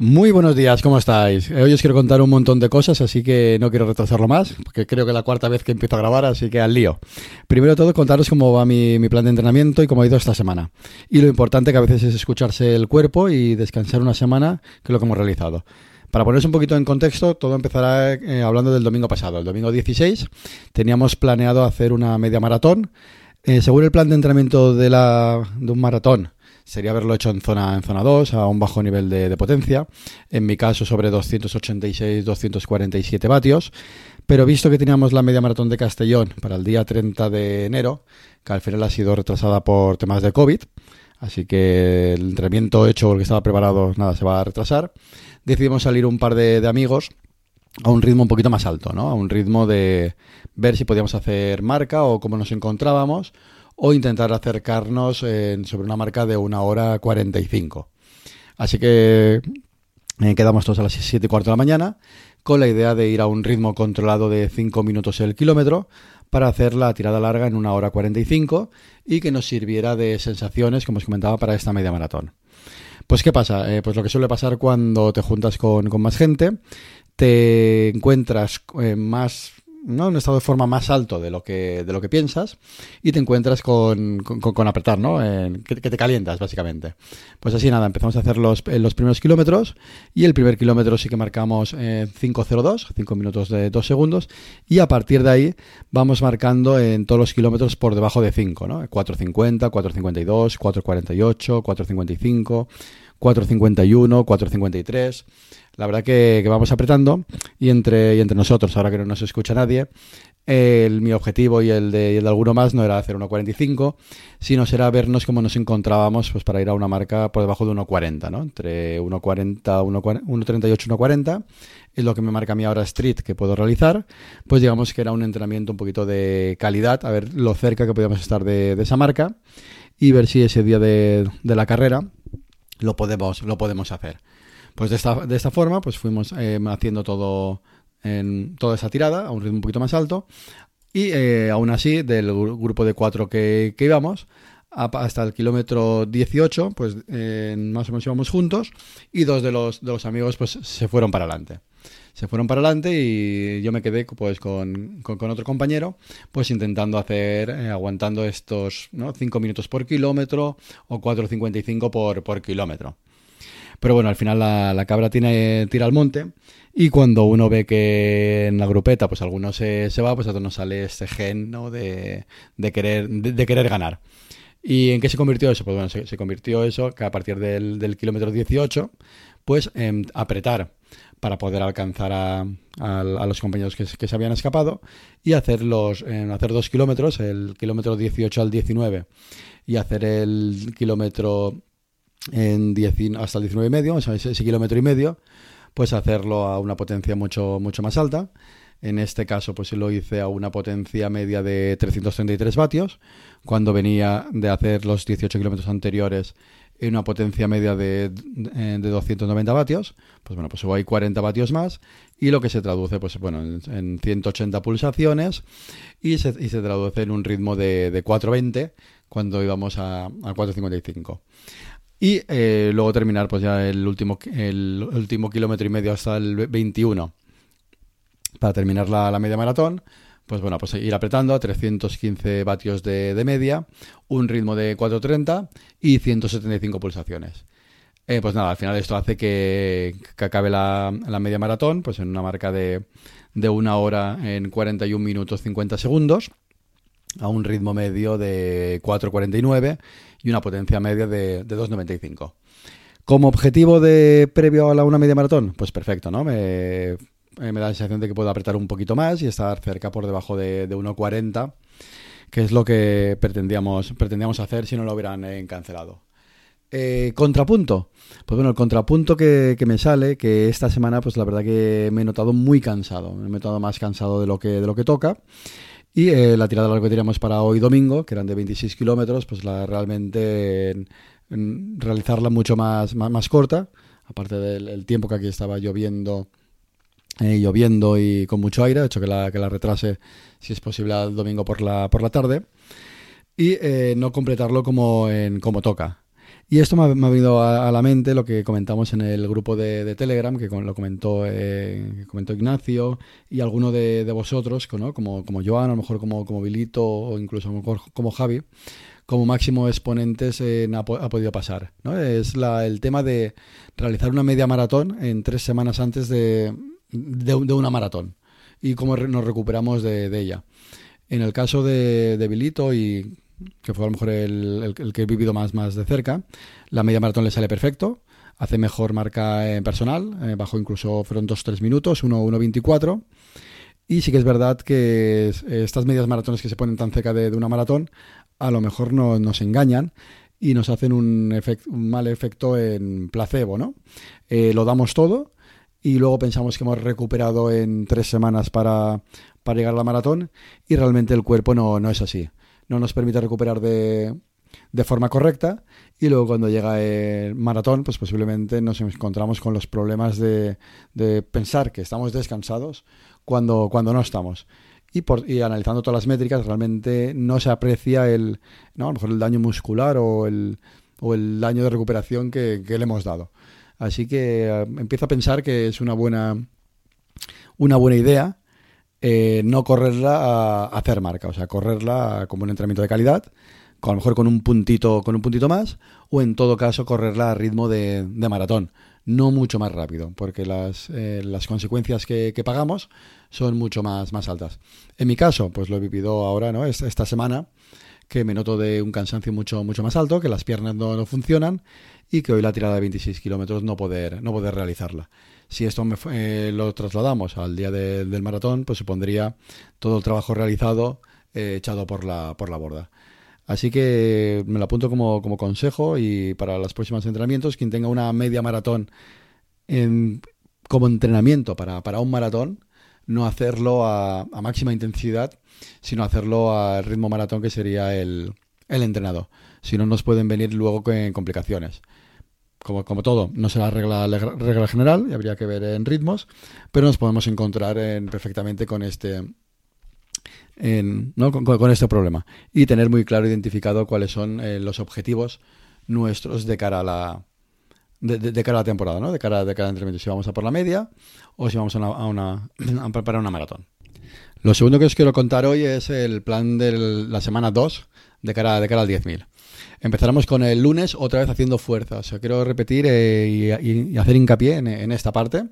Muy buenos días, ¿cómo estáis? Hoy os quiero contar un montón de cosas, así que no quiero retrasarlo más, porque creo que es la cuarta vez que empiezo a grabar, así que al lío. Primero de todo, contaros cómo va mi, plan de entrenamiento y cómo ha ido esta semana. Y lo importante que a veces es escucharse el cuerpo y descansar una semana, que es lo que hemos realizado. Para poneros un poquito en contexto, todo empezará eh, hablando del domingo pasado. El domingo 16 teníamos planeado hacer una media maratón. Eh, según el plan de entrenamiento de, la, de un maratón, sería haberlo hecho en zona, en zona 2, a un bajo nivel de, potencia. En mi caso, sobre 286-247 vatios. Pero visto que teníamos la media maratón de Castellón para el día 30 de enero, que al final ha sido retrasada por temas de COVID, así que el entrenamiento hecho, el que estaba preparado, nada, se va a retrasar, decidimos salir un par de, de amigos a un ritmo un poquito más alto, ¿no? A un ritmo de ver si podíamos hacer marca o cómo nos encontrábamos o intentar acercarnos en, sobre una marca de una hora 45. Así que eh, quedamos todos a las 7 y cuarto de la mañana con la idea de ir a un ritmo controlado de 5 minutos el kilómetro para hacer la tirada larga en una hora 45 y que nos sirviera de sensaciones, como os comentaba, para esta media maratón. Pues ¿qué pasa? Eh, pues lo que suele pasar cuando te juntas con, más gente, te encuentras eh, más ¿no? un estado de forma más alto de lo que, de lo que piensas y te encuentras con, con, apretar, ¿no? Eh, que, te calientas, básicamente. Pues así nada, empezamos a hacer los, los primeros kilómetros y el primer kilómetro sí que marcamos eh, 5.02, 5 minutos de 2 segundos y a partir de ahí vamos marcando en todos los kilómetros por debajo de 5, ¿no? 4.50, 4.52, 4.48, 4.55, 4.51, 4.53 la verdad que, vamos apretando. Y entre, y entre nosotros, ahora que no nos escucha nadie, el, mi objetivo y el, de, el de alguno más no era hacer 1.45, sino será vernos cómo nos encontrábamos pues, para ir a una marca por debajo de 1.40, ¿no? entre 1.40, 1.38, 1.40 es lo que me marca mí ahora Street que puedo realizar, pues digamos que era un entrenamiento un poquito de calidad, a ver lo cerca que podíamos estar de, esa marca y ver si ese día de la carrera lo podemos, lo podemos hacer. Pues de esta, de esta forma, pues fuimos eh, haciendo todo en toda esa tirada a un ritmo un poquito más alto. Y eh, aún así, del grupo de cuatro que, que íbamos, hasta el kilómetro 18, pues eh, más o menos íbamos juntos y dos de los, de los amigos pues se fueron para adelante. Se fueron para adelante y yo me quedé pues con, con, otro compañero pues intentando hacer, eh, aguantando estos ¿no? 5 minutos por kilómetro o 4.55 por, por kilómetro. Pero bueno, al final la, cabra tiene, tira al monte y cuando uno ve que en la grupeta pues alguno se, se va, pues a todos nos sale este gen ¿no? de, de, querer, de, querer ganar. ¿Y en qué se convirtió eso? Pues bueno, se, convirtió eso que a partir del, del kilómetro 18, pues en apretar para poder alcanzar a, a, a los compañeros que, se habían escapado y hacer, los, hacer dos kilómetros, el kilómetro 18 al 19 y hacer el kilómetro en 10, hasta el 19 y medio, ese, ese, kilómetro y medio, pues hacerlo a una potencia mucho, mucho más alta. En este caso, pues lo hice a una potencia media de 333 vatios, cuando venía de hacer los 18 kilómetros anteriores en una potencia media de, de, de, 290 vatios, pues bueno, pues subo ahí 40 vatios más y lo que se traduce, pues bueno, en, en 180 pulsaciones y se, y se, traduce en un ritmo de, de 420 cuando íbamos a, a 455. Y eh, luego terminar pues ya el último, el último kilómetro y medio hasta el 21 para terminar la, la, media maratón. Pues bueno, pues ir apretando a 315 vatios de, de media, un ritmo de 4.30 y 175 pulsaciones. Eh, pues nada, al final esto hace que, que acabe la, la, media maratón pues en una marca de, de una hora en 41 minutos 50 segundos a un ritmo medio de 4.49 y una potencia media de, de 2,95. Como objetivo de previo a la una media maratón, pues perfecto, ¿no? Me, eh, me da la sensación de que puedo apretar un poquito más y estar cerca por debajo de, de 1,40, que es lo que pretendíamos, pretendíamos hacer si no lo hubieran eh, cancelado. Eh, contrapunto. Pues bueno, el contrapunto que, me sale, que esta semana, pues la verdad que me he notado muy cansado. Me he notado más cansado de lo que, de lo que toca. Y la tirada larga que teníamos para hoy domingo, que eran de 26 kilómetros, pues la realmente realizarla mucho más, más, corta, aparte del el tiempo que aquí estaba lloviendo eh, lloviendo y con mucho aire, de hecho que la, que la retrase si es posible el domingo por la, por la tarde, y eh, no completarlo como, en, como toca. Y esto me ha, me venido a, a, la mente lo que comentamos en el grupo de, Telegram, que lo comentó, eh, comentó Ignacio y alguno de, de vosotros, como, como Joan, a lo mejor como, como Vilito o incluso como, como Javi, como máximo exponentes en, ha, ha, podido pasar. ¿no? Es la, el tema de realizar una media maratón en tres semanas antes de, de, de una maratón y cómo nos recuperamos de, ella. En el caso de, de Vilito y que fue a lo mejor el, que he vivido más, más de cerca, la media maratón le sale perfecto, hace mejor marca en personal, eh, bajó incluso, fueron 2-3 minutos, 1-1-24. Y sí que es verdad que estas medias maratones que se ponen tan cerca de, de una maratón, a lo mejor no, nos engañan y nos hacen un, un mal efecto en placebo, ¿no? Eh, lo damos todo y luego pensamos que hemos recuperado en tres semanas para, para llegar a la maratón y realmente el cuerpo no, no es así no nos permite recuperar de, de forma correcta y luego cuando llega el maratón pues posiblemente nos encontramos con los problemas de, de pensar que estamos descansados cuando, cuando no estamos. Y, por, y, analizando todas las métricas realmente no se aprecia el, ¿no? a lo mejor el daño muscular o el, o el daño de recuperación que, que le hemos dado. Así que uh, empiezo a pensar que es una buena, una buena idea eh, no correrla a, hacer marca, o sea, correrla como un entrenamiento de calidad, a lo mejor con un puntito, con un puntito más, o en todo caso correrla a ritmo de, de maratón, no mucho más rápido, porque las, eh, las consecuencias que, que, pagamos son mucho más, más altas. En mi caso, pues lo he vivido ahora, ¿no? Esta, esta semana, que me noto de un cansancio mucho, mucho más alto, que las piernas no, no funcionan y que hoy la tirada de 26 kilómetros no poder, no poder realizarla. Si esto me, eh, lo trasladamos al día de, del maratón, pues supondría todo el trabajo realizado eh, echado por la, por la borda. Así que me lo apunto como, como consejo y para los próximos entrenamientos, quien tenga una media maratón en, como entrenamiento para, para un maratón, no hacerlo a, máxima intensidad, sino hacerlo al ritmo maratón que sería el, el entrenado. Si no, nos pueden venir luego con complicaciones como, como todo, no será regla, regla general y habría que ver en ritmos, pero nos podemos encontrar en, perfectamente con este, en, ¿no? con, con, este problema y tener muy claro identificado cuáles son eh, los objetivos nuestros de cara a la de, de, cara a la temporada, ¿no? de cara de cada entrenamiento, si vamos a por la media o si vamos a, una, a, una, a preparar una maratón. Lo segundo que os quiero contar hoy es el plan de la semana 2 de cara, de cara al 10.000. Empezaremos con el lunes otra vez haciendo fuerza. O quiero repetir eh, y, hacer hincapié en, esta parte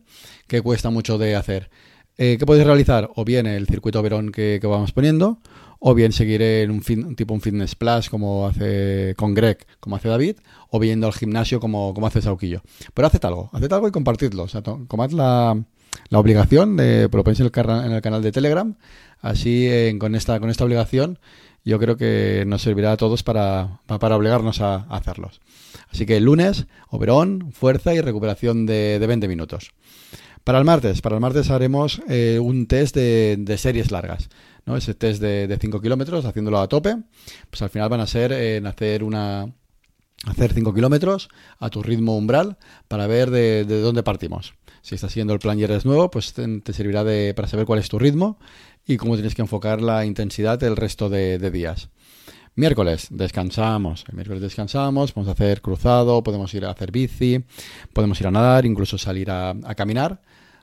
que cuesta mucho de hacer. Eh, ¿Qué podéis realizar? O bien el circuito Verón que, vamos poniendo, o bien seguir en un, fin, tipo un fitness plus como hace con Greg, como hace David, o bien yendo al gimnasio como, hace Sauquillo. Pero haced algo, haced algo y compartidlo. O sea, tomad la, obligación de, el, en el canal de Telegram, así eh, con, esta, con esta obligación yo creo que nos servirá a todos para, para obligarnos a, hacerlos. Así que el lunes, Oberón, fuerza y recuperación de, de 20 minutos. Para el martes, para el martes haremos eh, un test de, series largas, ¿no? Ese test de, de 5 kilómetros, haciéndolo a tope, pues al final van a ser en hacer una hacer 5 kilómetros a tu ritmo umbral para ver de, dónde partimos. Si estás siguiendo el plan y eres nuevo, pues te, servirá de, para saber cuál es tu ritmo y cómo tienes que enfocar la intensidad el resto de, días. Miércoles descansamos, el miércoles descansamos, podemos hacer cruzado, podemos ir a hacer bici, podemos ir a nadar, incluso salir a, a caminar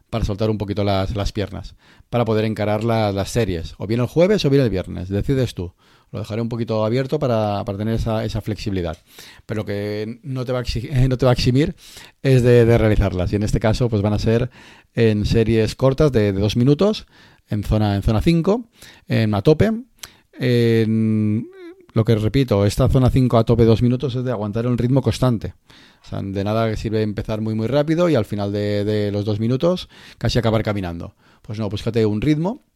para soltar un poquito las, las piernas, para poder encarar la, las series, o bien el jueves o bien el viernes, decides tú. Lo dejaré un poquito abierto para, para tener esa, esa, flexibilidad. Pero lo que no te va a, no te va a eximir es de, de, realizarlas. Y en este caso, pues van a ser en series cortas de, de dos minutos, en zona, en zona 5, en a tope. En, lo que repito, esta zona 5 a tope dos minutos es de aguantar un ritmo constante. O sea, de nada sirve empezar muy muy rápido y al final de, de los dos minutos casi acabar caminando. Pues no, búscate un ritmo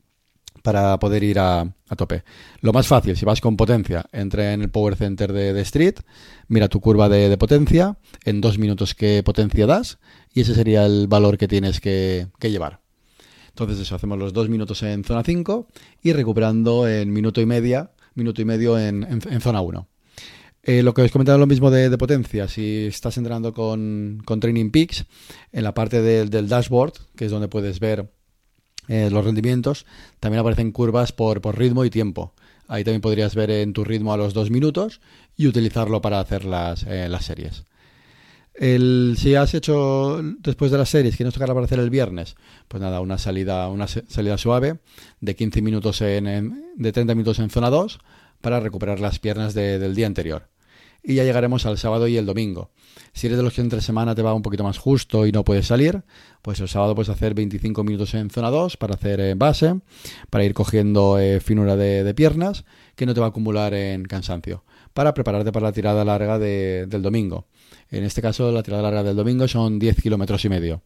para poder ir a, a, tope. Lo más fácil, si vas con potencia, entra en el Power Center de, de Street, mira tu curva de, potencia, en dos minutos qué potencia das, y ese sería el valor que tienes que, llevar. Entonces eso, hacemos los dos minutos en zona 5 y recuperando en minuto y media, minuto y medio en, zona 1. Eh, lo que os he comentado lo mismo de, potencia. Si estás entrenando con, Training Peaks, en la parte del dashboard, que es donde puedes ver eh, los rendimientos, también aparecen curvas por, ritmo y tiempo. Ahí también podrías ver en tu ritmo a los dos minutos y utilizarlo para hacer las, eh, las series. El, si has hecho después de las series, que nos tocará para hacer el viernes, pues nada, una salida, una salida suave de 15 minutos en, de 30 minutos en zona 2 para recuperar las piernas del día anterior. Y ya llegaremos al sábado y el domingo. Si eres de los que entre semana te va un poquito más justo y no puedes salir, pues el sábado puedes hacer 25 minutos en zona 2 para hacer eh, base, para ir cogiendo eh, finura de, piernas, que no te va a acumular en cansancio, para prepararte para la tirada larga del domingo. En este caso, la tirada larga del domingo son 10 kilómetros y medio,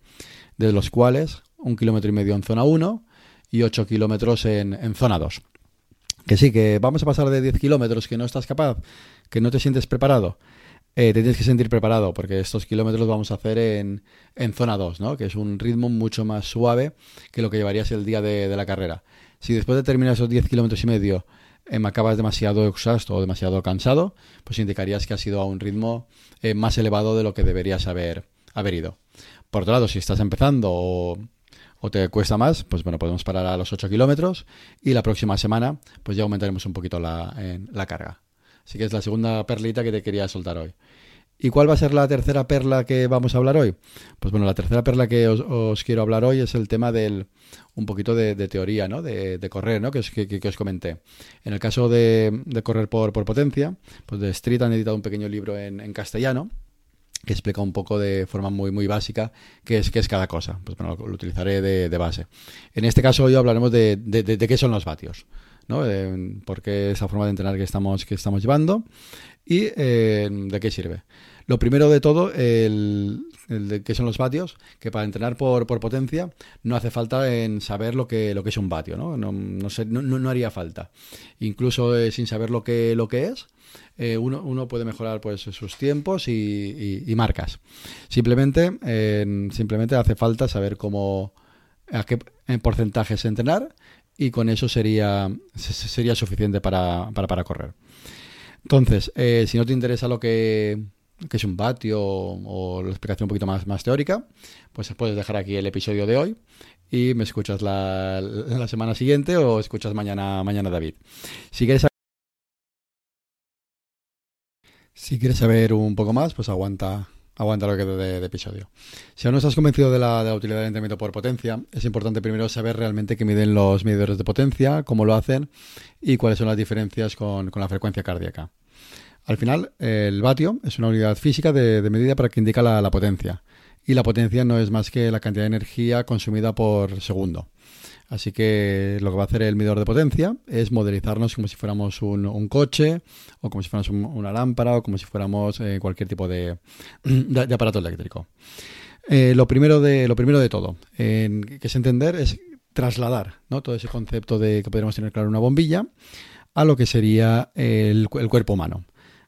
de los cuales un kilómetro y medio en zona 1 y 8 kilómetros en, en zona 2. Que sí, que vamos a pasar de 10 kilómetros que no estás capaz, que no te sientes preparado. Eh, te tienes que sentir preparado porque estos kilómetros los vamos a hacer en, en zona 2, ¿no? que es un ritmo mucho más suave que lo que llevarías el día de, la carrera. Si después de terminar esos 10 kilómetros y medio eh, me acabas demasiado exhausto o demasiado cansado, pues indicarías que has ido a un ritmo eh, más elevado de lo que deberías haber, haber ido. Por otro lado, si estás empezando o o te cuesta más, pues bueno, podemos parar a los 8 kilómetros y la próxima semana pues ya aumentaremos un poquito la, la carga. Así que es la segunda perlita que te quería soltar hoy. ¿Y cuál va a ser la tercera perla que vamos a hablar hoy? Pues bueno, la tercera perla que os, quiero hablar hoy es el tema del un poquito de, teoría, ¿no? De, correr, ¿no? Que os, comenté. En el caso de, correr por, potencia, pues de Street han editado un pequeño libro en, castellano que explica un poco de forma muy, muy básica qué es, es cada cosa. Pues bueno, lo, utilizaré de, base. En este caso hoy hablaremos de, de, qué son los vatios, ¿no? por qué esa forma de entrenar que estamos, que estamos llevando y eh, de qué sirve. Lo primero de todo, el, de qué son los vatios, que para entrenar por, por, potencia no hace falta en saber lo que, lo que es un vatio, ¿no? No, no, no, no haría falta. Incluso eh, sin saber lo que, lo que es, eh, uno, uno, puede mejorar pues sus tiempos y, marcas. Simplemente, simplemente hace falta saber cómo a qué porcentajes entrenar y con eso sería, sería suficiente para, para, para correr. Entonces, eh, si no te interesa lo que, es un vatio o, la explicación un poquito más, más teórica, pues puedes dejar aquí el episodio de hoy y me escuchas la, la semana siguiente o escuchas mañana, mañana David. Si quieres si quieres saber un poco más, pues aguanta, aguanta lo que de, episodio. Si aún no estás convencido de la, utilidad del entrenamiento por potencia, es importante primero saber realmente qué miden los medidores de potencia, cómo lo hacen y cuáles son las diferencias con, la frecuencia cardíaca. Al final, el vatio es una unidad física de, medida para que indica la potencia. Y la potencia no es más que la cantidad de energía consumida por segundo. Así que lo que va a hacer el medidor de potencia es modelizarnos como si fuéramos un, coche o como si fuéramos una lámpara o como si fuéramos eh, cualquier tipo de, aparato eléctrico. Eh, lo, primero de, lo primero de todo que es entender es trasladar ¿no? todo ese concepto de que podríamos tener claro una bombilla a lo que sería el, cuerpo humano.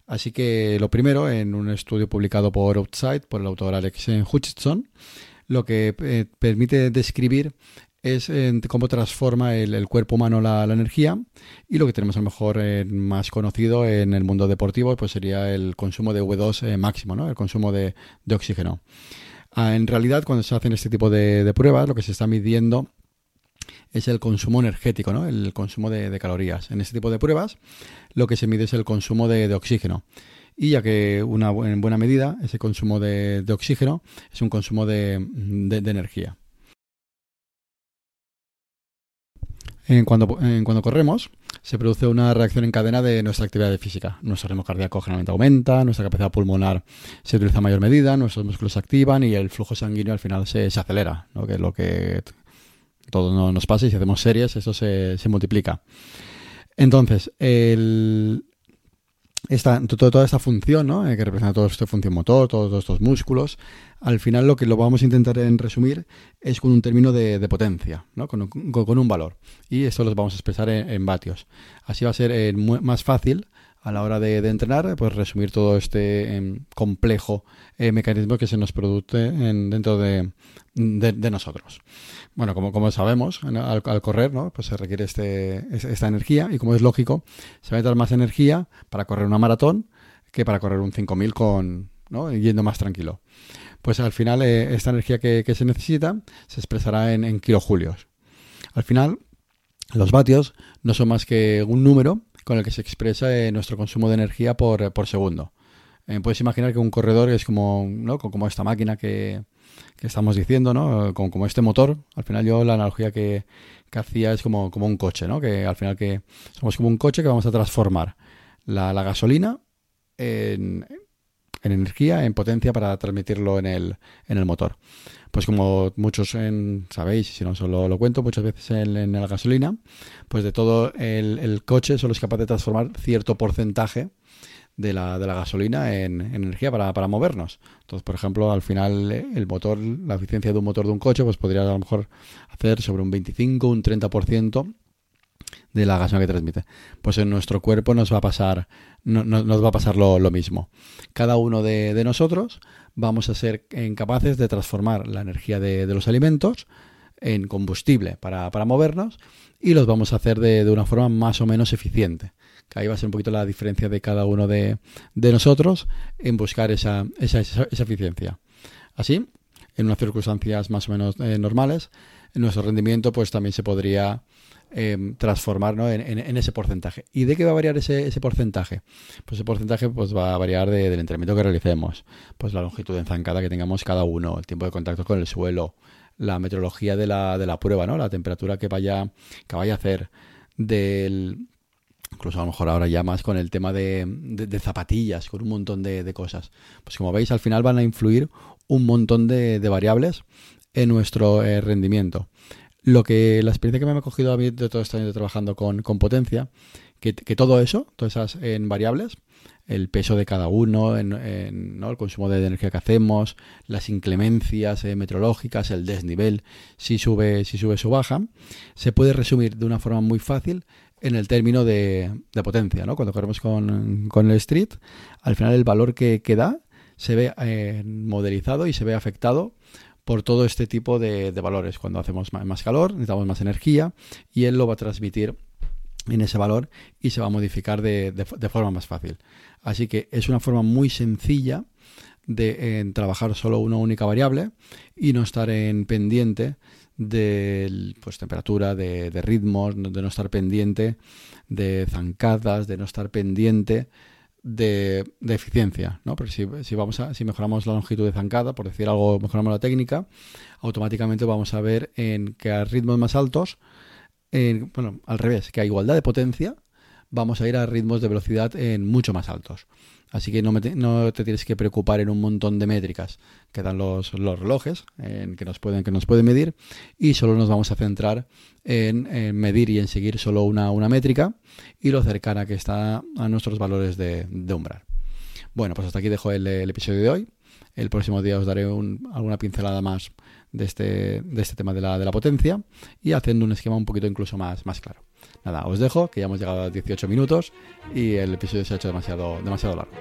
Así que lo primero, en un estudio publicado por Outside, por el autor Alex Hutchinson, lo que eh, permite describir es cómo transforma el, cuerpo humano la, energía y lo que tenemos a lo mejor eh, más conocido en el mundo deportivo pues sería el consumo de V2 eh, máximo, ¿no? el consumo de, oxígeno. Ah, en realidad cuando se hacen este tipo de, pruebas lo que se está midiendo es el consumo energético, ¿no? el consumo de, calorías. En este tipo de pruebas lo que se mide es el consumo de, oxígeno y ya que una, en buena medida ese consumo de, oxígeno es un consumo de, energía. En cuando, en cuando corremos, se produce una reacción en cadena de nuestra actividad física. Nuestro ritmo cardíaco generalmente aumenta, nuestra capacidad pulmonar se utiliza a mayor medida, nuestros músculos se activan y el flujo sanguíneo al final se, se acelera, ¿no? que es lo que todo nos pasa y si hacemos series eso se, se multiplica. Entonces, el, esta, toda esta función, ¿no? Eh, que representa toda esta función motor, todos, estos músculos, al final lo que lo vamos a intentar en resumir es con un término de, potencia, ¿no? Con, un valor. Y esto lo vamos a expresar en, vatios. Así va a ser eh, más fácil a la hora de, entrenar, pues resumir todo este em, complejo eh, mecanismo que se nos produce en, dentro de, nosotros. Bueno, como, sabemos, al, correr, ¿no? Pues se requiere este, esta energía y como es lógico, se va a necesitar más energía para correr una maratón que para correr un 5000 con, ¿no? yendo más tranquilo. Pues al final eh, esta energía que, se necesita se expresará en kilojulios. Al final, los vatios no son más que un número con el que se expresa eh, nuestro consumo de energía por, por segundo. Eh, puedes imaginar que un corredor es como, ¿no? como esta máquina que, que estamos diciendo, ¿no? Como, como, este motor. Al final yo la analogía que, que hacía es como, como, un coche, ¿no? Que al final que somos como un coche que vamos a transformar la, la gasolina en, en, energía, en potencia para transmitirlo en el, en el motor. Pues como muchos en, sabéis, si no solo lo cuento, muchas veces en, en la gasolina, pues de todo el, coche solo es capaz de transformar cierto porcentaje de la, de la gasolina en, energía para, para, movernos. Entonces, por ejemplo, al final el motor, la eficiencia de un motor de un coche, pues podría a lo mejor hacer sobre un 25, un 30% de la gasolina que transmite. Pues en nuestro cuerpo nos va a pasar, no, nos va a pasar lo, mismo. Cada uno de, nosotros vamos a ser incapaces de transformar la energía de, los alimentos en combustible para, para, movernos y los vamos a hacer de, de una forma más o menos eficiente que ahí va a ser un poquito la diferencia de cada uno de, nosotros en buscar esa, esa, esa, eficiencia. Así, en unas circunstancias más o menos eh, normales, nuestro rendimiento pues también se podría em, transformar en, ese porcentaje. ¿Y de qué va a variar ese, porcentaje? Pues ese porcentaje pues, va a variar del entrenamiento que realicemos, pues la longitud de zancada que tengamos cada uno, el tiempo de contacto con el suelo, la meteorología de la, de la prueba, ¿no? la temperatura que vaya, que vaya a hacer, del, incluso a lo mejor ahora ya más con el tema de, zapatillas, con un montón de, cosas. Pues como veis, al final van a influir un montón de, variables en nuestro eh, rendimiento. Lo que la experiencia que me ha cogido a mí de todo este año trabajando con, potencia, que, todo eso, todas esas en variables, el peso de cada uno, en, el consumo de energía que hacemos, las inclemencias eh, meteorológicas, el desnivel, si sube, si sube, su baja, se puede resumir de una forma muy fácil en el término de, potencia, ¿no? Cuando corremos con, el street, al final el valor que, da se ve eh, modelizado y se ve afectado por todo este tipo de, valores. Cuando hacemos más, calor, necesitamos más energía y él lo va a transmitir en ese valor y se va a modificar de, forma más fácil. Así que es una forma muy sencilla de trabajar solo una única variable y no estar en pendiente de pues, temperatura, de, ritmos, de no estar pendiente de zancadas, de no estar pendiente de, eficiencia, ¿no? Porque si, vamos a, si mejoramos la longitud de zancada, por decir algo, mejoramos la técnica, automáticamente vamos a ver en que a ritmos más altos, bueno, al revés, que a igualdad de potencia, vamos a ir a ritmos de velocidad en mucho más altos. Así que no, te tienes que preocupar en un montón de métricas que dan los, relojes, en que nos pueden, que nos pueden medir, y solo nos vamos a centrar en, medir y en seguir solo una, métrica y lo cercana que está a nuestros valores de, umbral. Bueno, pues hasta aquí dejo el, episodio de hoy. El próximo día os daré alguna pincelada más de este, de este tema de la, de la potencia y haciendo un esquema un poquito incluso más, más claro. Nada, os dejo, que ya hemos llegado a 18 minutos y el episodio se ha hecho demasiado, demasiado largo.